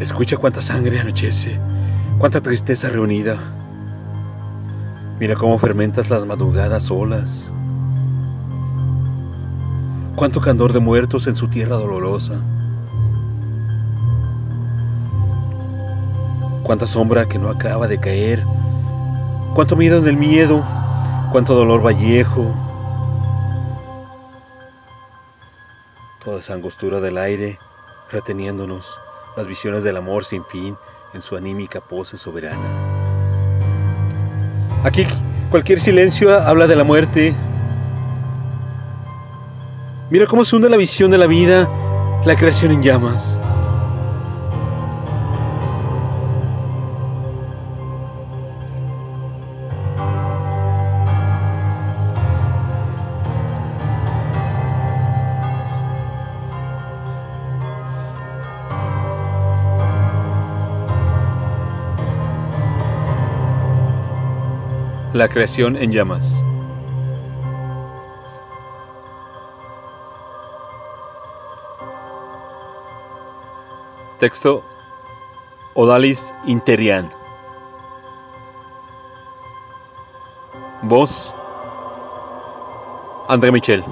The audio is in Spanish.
Escucha cuánta sangre anochece, cuánta tristeza reunida. Mira cómo fermentas las madrugadas olas. Cuánto candor de muertos en su tierra dolorosa. Cuánta sombra que no acaba de caer. Cuánto miedo en el miedo. Cuánto dolor vallejo. Toda esa angostura del aire reteniéndonos las visiones del amor sin fin en su anímica pose soberana. Aquí cualquier silencio habla de la muerte. Mira cómo se hunde la visión de la vida, la creación en llamas. La creación en llamas. Texto Odalis Interian. Voz André Michel.